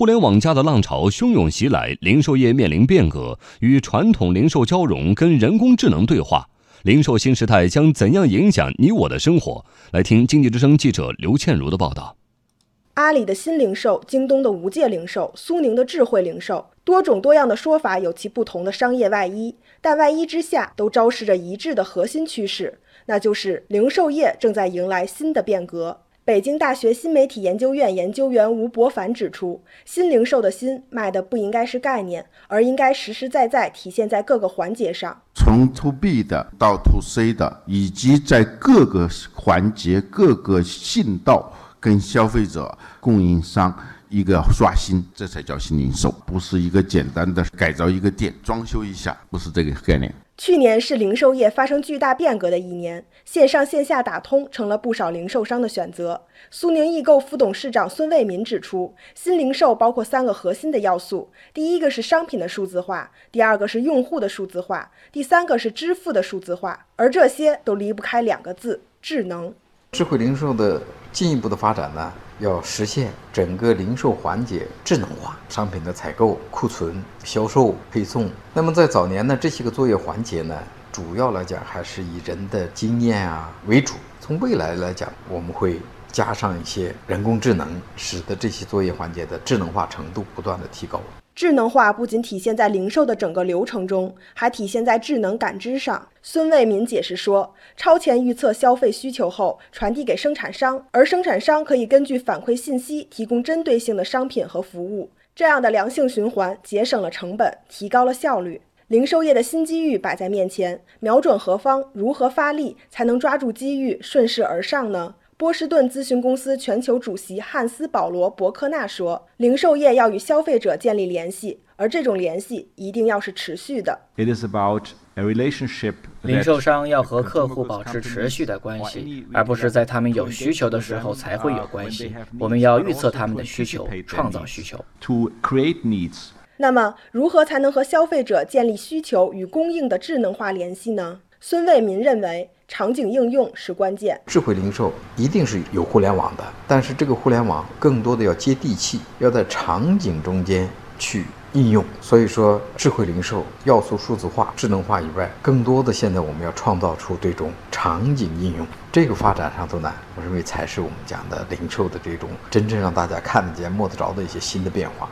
互联网加的浪潮汹涌袭来，零售业面临变革，与传统零售交融，跟人工智能对话。零售新时代将怎样影响你我的生活？来听经济之声记者刘倩茹的报道。阿里的新零售、京东的无界零售、苏宁的智慧零售，多种多样的说法有其不同的商业外衣，但外衣之下都昭示着一致的核心趋势，那就是零售业正在迎来新的变革。北京大学新媒体研究院研究员吴伯凡指出，新零售的“新”卖的不应该是概念，而应该实实在在体现在各个环节上，从 to B 的到 to C 的，以及在各个环节、各个信道。跟消费者、供应商一个刷新，这才叫新零售，不是一个简单的改造一个店、装修一下，不是这个概念。去年是零售业发生巨大变革的一年，线上线下打通成了不少零售商的选择。苏宁易购副董事长孙卫民指出，新零售包括三个核心的要素：第一个是商品的数字化，第二个是用户的数字化，第三个是支付的数字化，而这些都离不开两个字——智能。智慧零售的进一步的发展呢，要实现整个零售环节智能化，商品的采购、库存、销售、配送。那么在早年呢，这些个作业环节呢，主要来讲还是以人的经验啊为主。从未来来讲，我们会加上一些人工智能，使得这些作业环节的智能化程度不断的提高。智能化不仅体现在零售的整个流程中，还体现在智能感知上。孙卫民解释说，超前预测消费需求后传递给生产商，而生产商可以根据反馈信息提供针对性的商品和服务。这样的良性循环节省了成本，提高了效率。零售业的新机遇摆在面前，瞄准何方？如何发力才能抓住机遇，顺势而上呢？波士顿咨询公司全球主席汉斯·保罗·伯克纳说：“零售业要与消费者建立联系，而这种联系一定要是持续的。零售商要和客户保持持续的关系，而不是在他们有需求的时候才会有关系。我们要预测他们的需求，创造需求。那么，如何才能和消费者建立需求与供应的智能化联系呢？”孙卫民认为。场景应用是关键。智慧零售一定是有互联网的，但是这个互联网更多的要接地气，要在场景中间去应用。所以说，智慧零售要素数字化、智能化以外，更多的现在我们要创造出这种场景应用。这个发展上头呢，我认为才是我们讲的零售的这种真正让大家看得见、摸得着的一些新的变化。